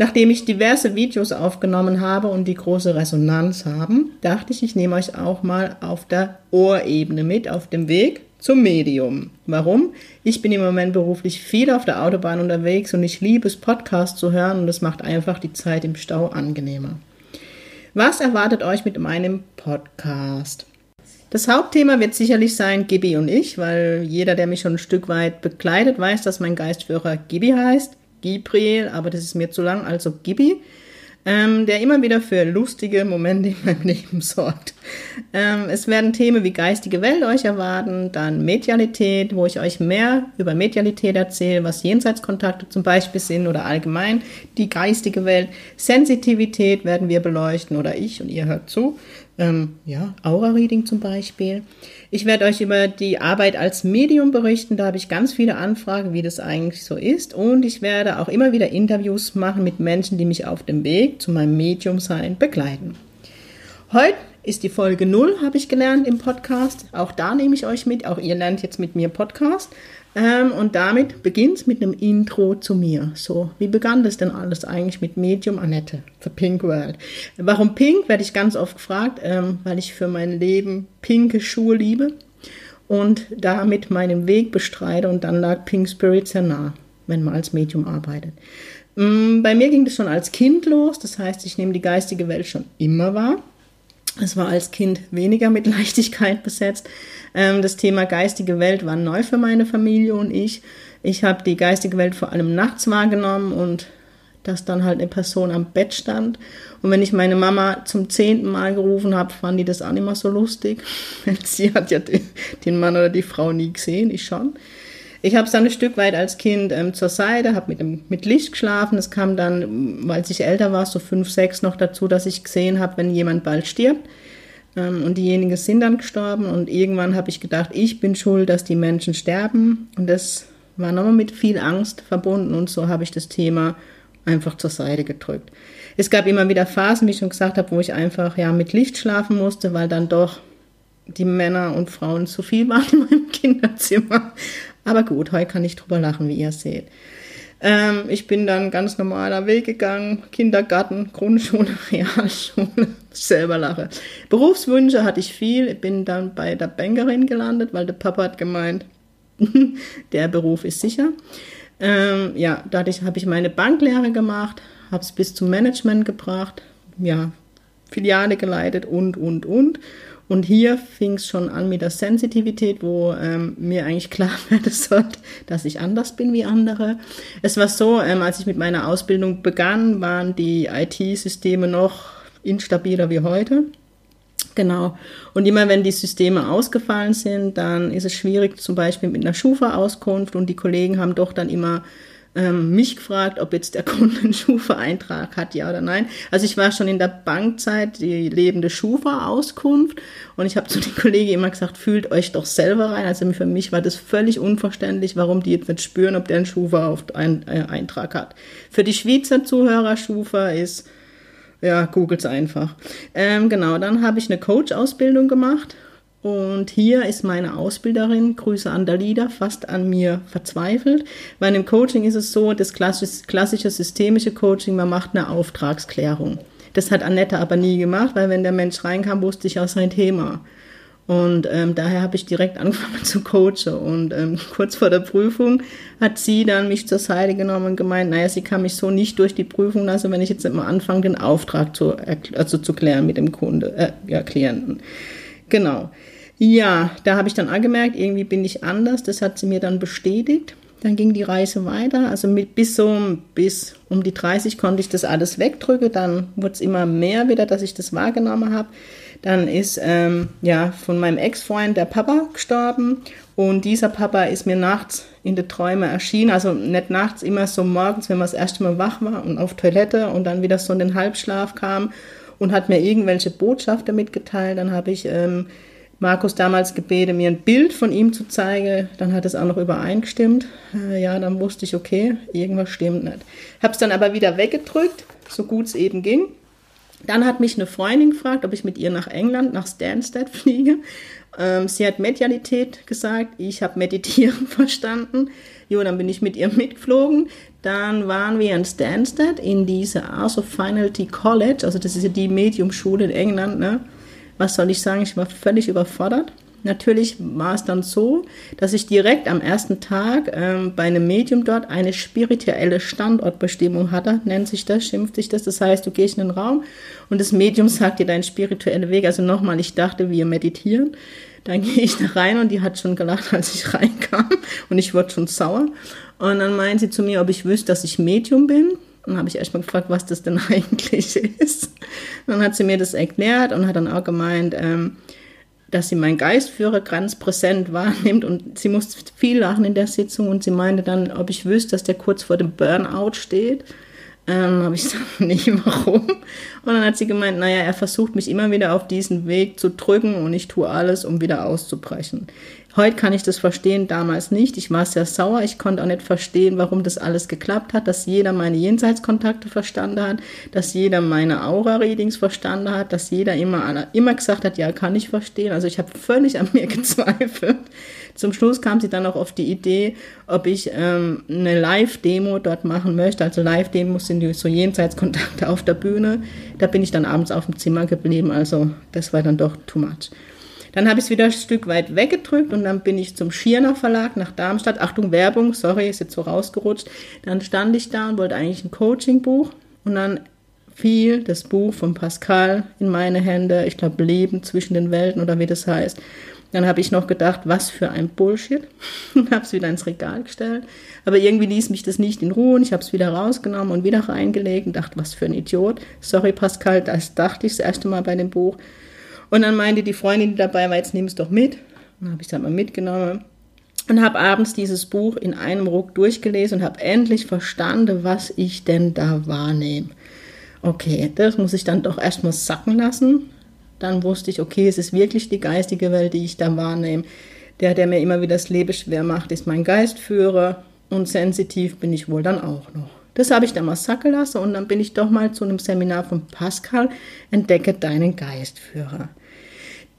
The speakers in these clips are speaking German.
Nachdem ich diverse Videos aufgenommen habe und die große Resonanz haben, dachte ich, ich nehme euch auch mal auf der Ohrebene mit auf dem Weg zum Medium. Warum? Ich bin im Moment beruflich viel auf der Autobahn unterwegs und ich liebe es, Podcasts zu hören und das macht einfach die Zeit im Stau angenehmer. Was erwartet euch mit meinem Podcast? Das Hauptthema wird sicherlich sein Gibi und ich, weil jeder, der mich schon ein Stück weit begleitet, weiß, dass mein Geistführer Gibi heißt. Gibriel, aber das ist mir zu lang, also Gibi, ähm, der immer wieder für lustige Momente in meinem Leben sorgt. Ähm, es werden Themen wie geistige Welt euch erwarten, dann Medialität, wo ich euch mehr über Medialität erzähle, was Jenseitskontakte zum Beispiel sind oder allgemein die geistige Welt. Sensitivität werden wir beleuchten oder ich und ihr hört zu. Ähm, ja, Aura-Reading zum Beispiel. Ich werde euch über die Arbeit als Medium berichten. Da habe ich ganz viele Anfragen, wie das eigentlich so ist. Und ich werde auch immer wieder Interviews machen mit Menschen, die mich auf dem Weg zu meinem Medium-Sein begleiten. Heute ist die Folge 0, habe ich gelernt im Podcast. Auch da nehme ich euch mit. Auch ihr lernt jetzt mit mir Podcast. Ähm, und damit beginnt es mit einem Intro zu mir. So, wie begann das denn alles eigentlich mit Medium Annette für Pink World? Warum Pink, werde ich ganz oft gefragt, ähm, weil ich für mein Leben pinke Schuhe liebe und damit meinen Weg bestreite und dann lag Pink Spirit sehr nah, wenn man als Medium arbeitet. Ähm, bei mir ging das schon als Kind los, das heißt, ich nehme die geistige Welt schon immer wahr. Es war als Kind weniger mit Leichtigkeit besetzt. Ähm, das Thema geistige Welt war neu für meine Familie und ich. Ich habe die geistige Welt vor allem nachts wahrgenommen und dass dann halt eine Person am Bett stand. Und wenn ich meine Mama zum zehnten Mal gerufen habe, fand die das auch nicht mehr so lustig. Sie hat ja den Mann oder die Frau nie gesehen, ich schon. Ich habe es dann ein Stück weit als Kind ähm, zur Seite, habe mit, mit Licht geschlafen. Es kam dann, weil ich älter war, so fünf, sechs noch dazu, dass ich gesehen habe, wenn jemand bald stirbt. Ähm, und diejenigen sind dann gestorben. Und irgendwann habe ich gedacht, ich bin schuld, dass die Menschen sterben. Und das war nochmal mit viel Angst verbunden. Und so habe ich das Thema einfach zur Seite gedrückt. Es gab immer wieder Phasen, wie ich schon gesagt habe, wo ich einfach ja mit Licht schlafen musste, weil dann doch die Männer und Frauen zu viel waren in meinem Kinderzimmer. Aber gut, heute kann ich drüber lachen, wie ihr seht. Ähm, ich bin dann ganz normaler Weg gegangen, Kindergarten, Grundschule, Realschule, selber lache. Berufswünsche hatte ich viel, ich bin dann bei der Bankerin gelandet, weil der Papa hat gemeint, der Beruf ist sicher. Ähm, ja, dadurch habe ich meine Banklehre gemacht, habe es bis zum Management gebracht, ja, Filiale geleitet und, und, und. Und hier fing es schon an mit der Sensitivität, wo ähm, mir eigentlich klar werden sollte, dass ich anders bin wie andere. Es war so, ähm, als ich mit meiner Ausbildung begann, waren die IT-Systeme noch instabiler wie heute. Genau. Und immer wenn die Systeme ausgefallen sind, dann ist es schwierig, zum Beispiel mit einer Schufa-Auskunft. Und die Kollegen haben doch dann immer ähm, mich gefragt, ob jetzt der Kunde einen Schufa-Eintrag hat, ja oder nein. Also ich war schon in der Bankzeit die lebende Schufa-Auskunft und ich habe zu den Kollegen immer gesagt, fühlt euch doch selber rein. Also für mich war das völlig unverständlich, warum die jetzt nicht spüren, ob der einen Schufa-Eintrag hat. Für die Schweizer Zuhörer, Schufa ist ja, googelt's einfach. Ähm, genau, dann habe ich eine Coach-Ausbildung gemacht und hier ist meine Ausbilderin, Grüße an Dalida, fast an mir verzweifelt. Weil im Coaching ist es so, das klassische, systemische Coaching, man macht eine Auftragsklärung. Das hat Annette aber nie gemacht, weil wenn der Mensch reinkam, wusste ich auch sein Thema. Und ähm, daher habe ich direkt angefangen zu coachen. Und ähm, kurz vor der Prüfung hat sie dann mich zur Seite genommen und gemeint, naja, sie kann mich so nicht durch die Prüfung lassen, wenn ich jetzt immer anfange, den Auftrag zu, also zu klären mit dem Kunde, äh, ja, Klienten. Genau. Ja, da habe ich dann angemerkt, irgendwie bin ich anders. Das hat sie mir dann bestätigt. Dann ging die Reise weiter. Also mit, bis so bis um die 30 konnte ich das alles wegdrücken. Dann wurde es immer mehr wieder, dass ich das wahrgenommen habe. Dann ist ähm, ja von meinem Ex-Freund der Papa gestorben und dieser Papa ist mir nachts in die Träume erschienen, also nicht nachts, immer so morgens, wenn man das erste Mal wach war und auf Toilette und dann wieder so in den Halbschlaf kam und hat mir irgendwelche Botschaften mitgeteilt. Dann habe ich ähm, Markus damals gebeten, mir ein Bild von ihm zu zeigen. Dann hat es auch noch übereingestimmt. Äh, ja, dann wusste ich, okay, irgendwas stimmt nicht. Habe es dann aber wieder weggedrückt, so gut es eben ging. Dann hat mich eine Freundin gefragt, ob ich mit ihr nach England, nach Stansted fliege. Ähm, sie hat Medialität gesagt, ich habe Meditieren verstanden. Jo, dann bin ich mit ihr mitgeflogen. Dann waren wir in Stansted in dieser Arts of Finality College, also das ist ja die Mediumschule in England. Ne? Was soll ich sagen, ich war völlig überfordert. Natürlich war es dann so, dass ich direkt am ersten Tag ähm, bei einem Medium dort eine spirituelle Standortbestimmung hatte, nennt sich das, schimpft sich das. Das heißt, du gehst in den Raum und das Medium sagt dir deinen spirituellen Weg. Also nochmal, ich dachte, wir meditieren. Dann gehe ich da rein und die hat schon gelacht, als ich reinkam und ich wurde schon sauer. Und dann meint sie zu mir, ob ich wüsste, dass ich Medium bin. Dann habe ich erstmal gefragt, was das denn eigentlich ist. Dann hat sie mir das erklärt und hat dann auch gemeint, ähm, dass sie meinen Geistführer ganz präsent wahrnimmt und sie musste viel lachen in der Sitzung und sie meinte dann, ob ich wüsste, dass der kurz vor dem Burnout steht. Ähm, habe ich gesagt, nicht warum. Und dann hat sie gemeint, naja, er versucht mich immer wieder auf diesen Weg zu drücken und ich tue alles, um wieder auszubrechen. Heute kann ich das verstehen, damals nicht. Ich war sehr sauer. Ich konnte auch nicht verstehen, warum das alles geklappt hat, dass jeder meine Jenseitskontakte verstanden hat, dass jeder meine Aura-Readings verstanden hat, dass jeder immer, immer gesagt hat, ja, kann ich verstehen. Also ich habe völlig an mir gezweifelt. Zum Schluss kam sie dann auch auf die Idee, ob ich ähm, eine Live-Demo dort machen möchte. Also Live-Demos sind so Jenseitskontakte auf der Bühne. Da bin ich dann abends auf dem Zimmer geblieben. Also das war dann doch too much. Dann habe ich es wieder ein Stück weit weggedrückt und dann bin ich zum Schirner Verlag nach Darmstadt. Achtung, Werbung, sorry, ist jetzt so rausgerutscht. Dann stand ich da und wollte eigentlich ein Coaching-Buch und dann fiel das Buch von Pascal in meine Hände. Ich glaube, Leben zwischen den Welten oder wie das heißt. Dann habe ich noch gedacht, was für ein Bullshit. und habe es wieder ins Regal gestellt. Aber irgendwie ließ mich das nicht in Ruhe. Ich habe es wieder rausgenommen und wieder reingelegt und dachte, was für ein Idiot. Sorry, Pascal, das dachte ich das erste Mal bei dem Buch. Und dann meinte die Freundin, die dabei war, jetzt nimm es doch mit. Dann habe ich es halt mal mitgenommen und habe abends dieses Buch in einem Ruck durchgelesen und habe endlich verstanden, was ich denn da wahrnehme. Okay, das muss ich dann doch erstmal sacken lassen. Dann wusste ich, okay, es ist wirklich die geistige Welt, die ich da wahrnehme. Der, der mir immer wieder das Leben schwer macht, ist mein Geistführer und sensitiv bin ich wohl dann auch noch. Das habe ich dann mal sacken lassen und dann bin ich doch mal zu einem Seminar von Pascal, Entdecke deinen Geistführer.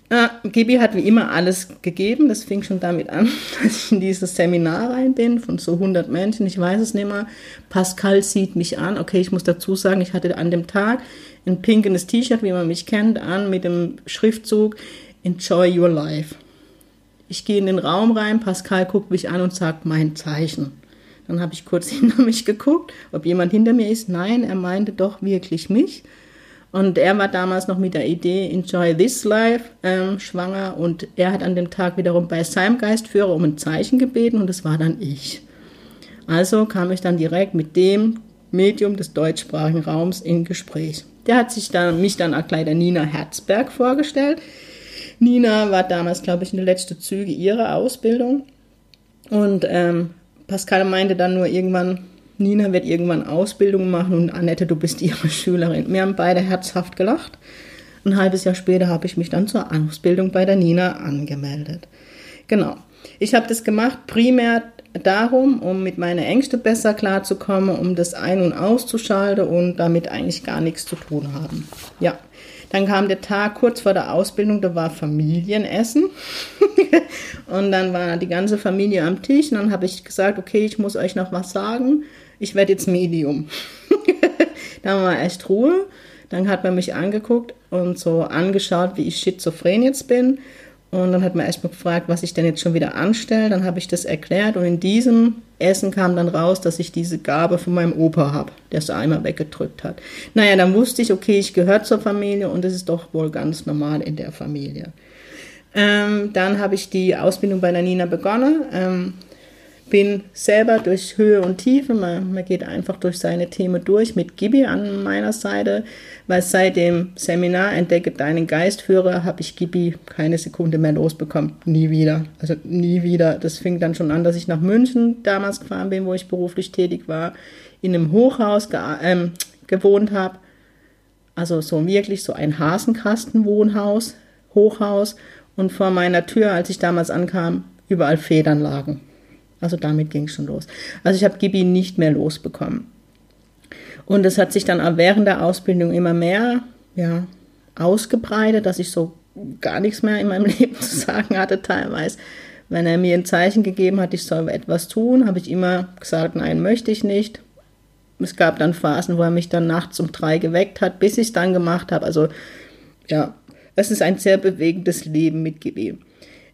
Äh, Gibi hat wie immer alles gegeben. Das fing schon damit an, dass ich in dieses Seminar rein bin von so 100 Menschen. Ich weiß es nicht mehr. Pascal sieht mich an. Okay, ich muss dazu sagen, ich hatte an dem Tag ein pinkenes T-Shirt, wie man mich kennt, an mit dem Schriftzug Enjoy Your Life. Ich gehe in den Raum rein. Pascal guckt mich an und sagt mein Zeichen. Dann habe ich kurz hinter mich geguckt, ob jemand hinter mir ist. Nein, er meinte doch wirklich mich. Und er war damals noch mit der Idee Enjoy This Life ähm, schwanger und er hat an dem Tag wiederum bei seinem Geistführer um ein Zeichen gebeten und das war dann ich. Also kam ich dann direkt mit dem Medium des deutschsprachigen Raums in Gespräch. Der hat sich dann, mich dann auch gleich der Nina Herzberg vorgestellt. Nina war damals, glaube ich, in den letzten Züge ihrer Ausbildung. Und ähm, Pascal meinte dann nur irgendwann, Nina wird irgendwann Ausbildung machen und Annette, du bist ihre Schülerin. Wir haben beide herzhaft gelacht. Ein halbes Jahr später habe ich mich dann zur Ausbildung bei der Nina angemeldet. Genau. Ich habe das gemacht primär darum, um mit meinen Ängsten besser klarzukommen, um das ein- und auszuschalten und damit eigentlich gar nichts zu tun haben. Ja. Dann kam der Tag kurz vor der Ausbildung, da war Familienessen. und dann war die ganze Familie am Tisch und dann habe ich gesagt, okay, ich muss euch noch was sagen ich werde jetzt Medium. dann war echt Ruhe. Dann hat man mich angeguckt und so angeschaut, wie ich schizophren jetzt bin. Und dann hat man erstmal gefragt, was ich denn jetzt schon wieder anstelle. Dann habe ich das erklärt und in diesem Essen kam dann raus, dass ich diese Gabe von meinem Opa habe, der es einmal weggedrückt hat. Naja, dann wusste ich, okay, ich gehöre zur Familie und das ist doch wohl ganz normal in der Familie. Ähm, dann habe ich die Ausbildung bei der Nina begonnen. Ähm, bin selber durch Höhe und Tiefe, man, man geht einfach durch seine Themen durch mit Gibi an meiner Seite, weil seit dem Seminar Entdecke deinen Geistführer habe ich Gibi keine Sekunde mehr losbekommen. Nie wieder. Also nie wieder. Das fing dann schon an, dass ich nach München damals gefahren bin, wo ich beruflich tätig war, in einem Hochhaus ge ähm, gewohnt habe. Also so wirklich so ein Hasenkastenwohnhaus, Hochhaus. Und vor meiner Tür, als ich damals ankam, überall Federn lagen. Also damit ging es schon los. Also ich habe Gibi nicht mehr losbekommen. Und es hat sich dann während der Ausbildung immer mehr ja, ausgebreitet, dass ich so gar nichts mehr in meinem Leben zu sagen hatte teilweise. Wenn er mir ein Zeichen gegeben hat, ich soll etwas tun, habe ich immer gesagt, nein, möchte ich nicht. Es gab dann Phasen, wo er mich dann nachts um drei geweckt hat, bis ich es dann gemacht habe. Also ja, es ist ein sehr bewegendes Leben mit Gibi.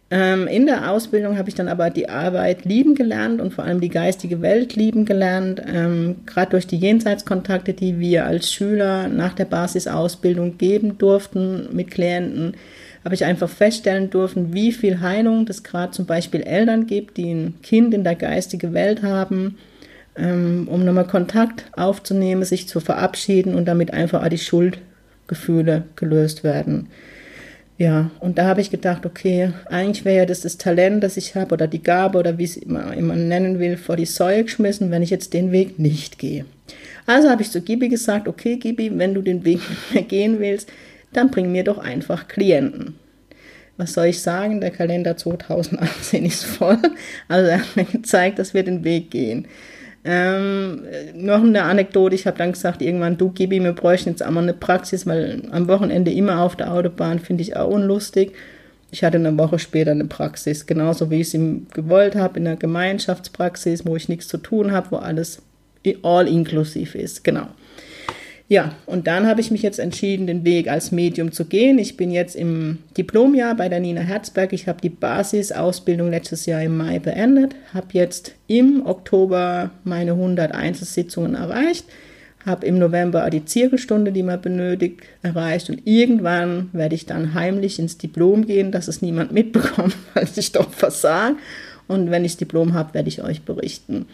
Ähm, in der Ausbildung habe ich dann aber die Arbeit lieben gelernt und vor allem die geistige Welt lieben gelernt. Ähm, Gerade durch die Jenseitskontakte, die wir als Schüler nach der Basisausbildung geben durften mit Klienten, habe ich einfach feststellen dürfen, wie viel Heilung das gerade zum Beispiel Eltern gibt, die ein Kind in der geistigen Welt haben, ähm, um nochmal Kontakt aufzunehmen, sich zu verabschieden und damit einfach auch die Schuldgefühle gelöst werden. Ja, und da habe ich gedacht, okay, eigentlich wäre ja das das Talent, das ich habe, oder die Gabe, oder wie es immer, immer nennen will, vor die Säule geschmissen, wenn ich jetzt den Weg nicht gehe. Also habe ich zu Gibi gesagt, okay, Gibi, wenn du den Weg nicht mehr gehen willst, dann bring mir doch einfach Klienten. Was soll ich sagen? Der Kalender 2018 ist voll. Also er hat mir gezeigt, dass wir den Weg gehen. Ähm, noch eine Anekdote, ich habe dann gesagt, irgendwann, du Gibi, wir bräuchten jetzt einmal eine Praxis, weil am Wochenende immer auf der Autobahn finde ich auch unlustig. Ich hatte eine Woche später eine Praxis, genauso wie ich ihm gewollt habe, in einer Gemeinschaftspraxis, wo ich nichts zu tun habe, wo alles all inklusiv ist, genau. Ja, und dann habe ich mich jetzt entschieden, den Weg als Medium zu gehen. Ich bin jetzt im Diplomjahr bei der Nina Herzberg. Ich habe die Basisausbildung letztes Jahr im Mai beendet, habe jetzt im Oktober meine 100 Einzelsitzungen erreicht, habe im November die Zirkelstunde, die man benötigt, erreicht und irgendwann werde ich dann heimlich ins Diplom gehen, dass es niemand mitbekommt, weil ich doch versage. Und wenn ich das Diplom habe, werde ich euch berichten.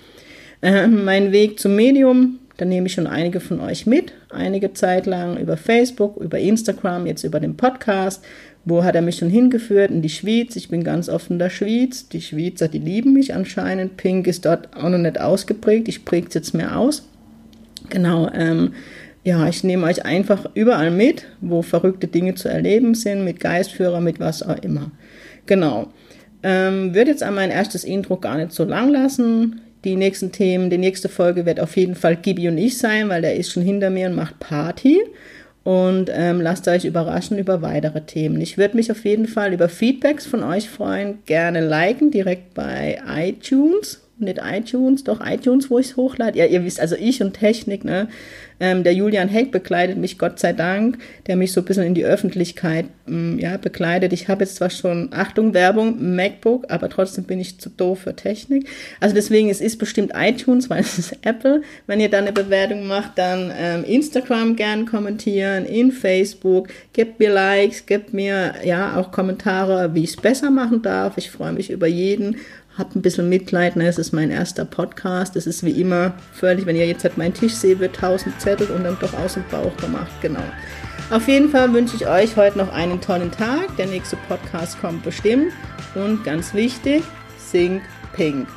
Äh, mein Weg zum Medium da nehme ich schon einige von euch mit, einige Zeit lang über Facebook, über Instagram, jetzt über den Podcast. Wo hat er mich schon hingeführt? In die Schweiz. Ich bin ganz oft in der Schweiz. Die Schweizer, die lieben mich anscheinend. Pink ist dort auch noch nicht ausgeprägt. Ich präge es jetzt mehr aus. Genau, ähm, ja, ich nehme euch einfach überall mit, wo verrückte Dinge zu erleben sind, mit Geistführer, mit was auch immer. Genau. Ähm, wird jetzt an mein erstes Intro gar nicht so lang lassen die nächsten Themen, die nächste Folge wird auf jeden Fall Gibi und ich sein, weil der ist schon hinter mir und macht Party. Und ähm, lasst euch überraschen über weitere Themen. Ich würde mich auf jeden Fall über Feedbacks von euch freuen. Gerne liken direkt bei iTunes nicht iTunes, doch iTunes, wo ich es hochlade. Ja, ihr wisst, also ich und Technik, ne? Ähm, der Julian Heck begleitet mich, Gott sei Dank, der mich so ein bisschen in die Öffentlichkeit ähm, ja, begleitet. Ich habe jetzt zwar schon, Achtung, Werbung, MacBook, aber trotzdem bin ich zu doof für Technik. Also deswegen, es ist bestimmt iTunes, weil es ist Apple. Wenn ihr da eine Bewertung macht, dann ähm, Instagram gern kommentieren, in Facebook, gebt mir Likes, gebt mir ja auch Kommentare, wie ich es besser machen darf. Ich freue mich über jeden habt ein bisschen Mitleid, ne? es ist mein erster Podcast, es ist wie immer völlig, wenn ihr jetzt halt meinen Tisch seht, wird tausend Zettel und dann doch aus dem Bauch gemacht, genau. Auf jeden Fall wünsche ich euch heute noch einen tollen Tag, der nächste Podcast kommt bestimmt und ganz wichtig, sing pink.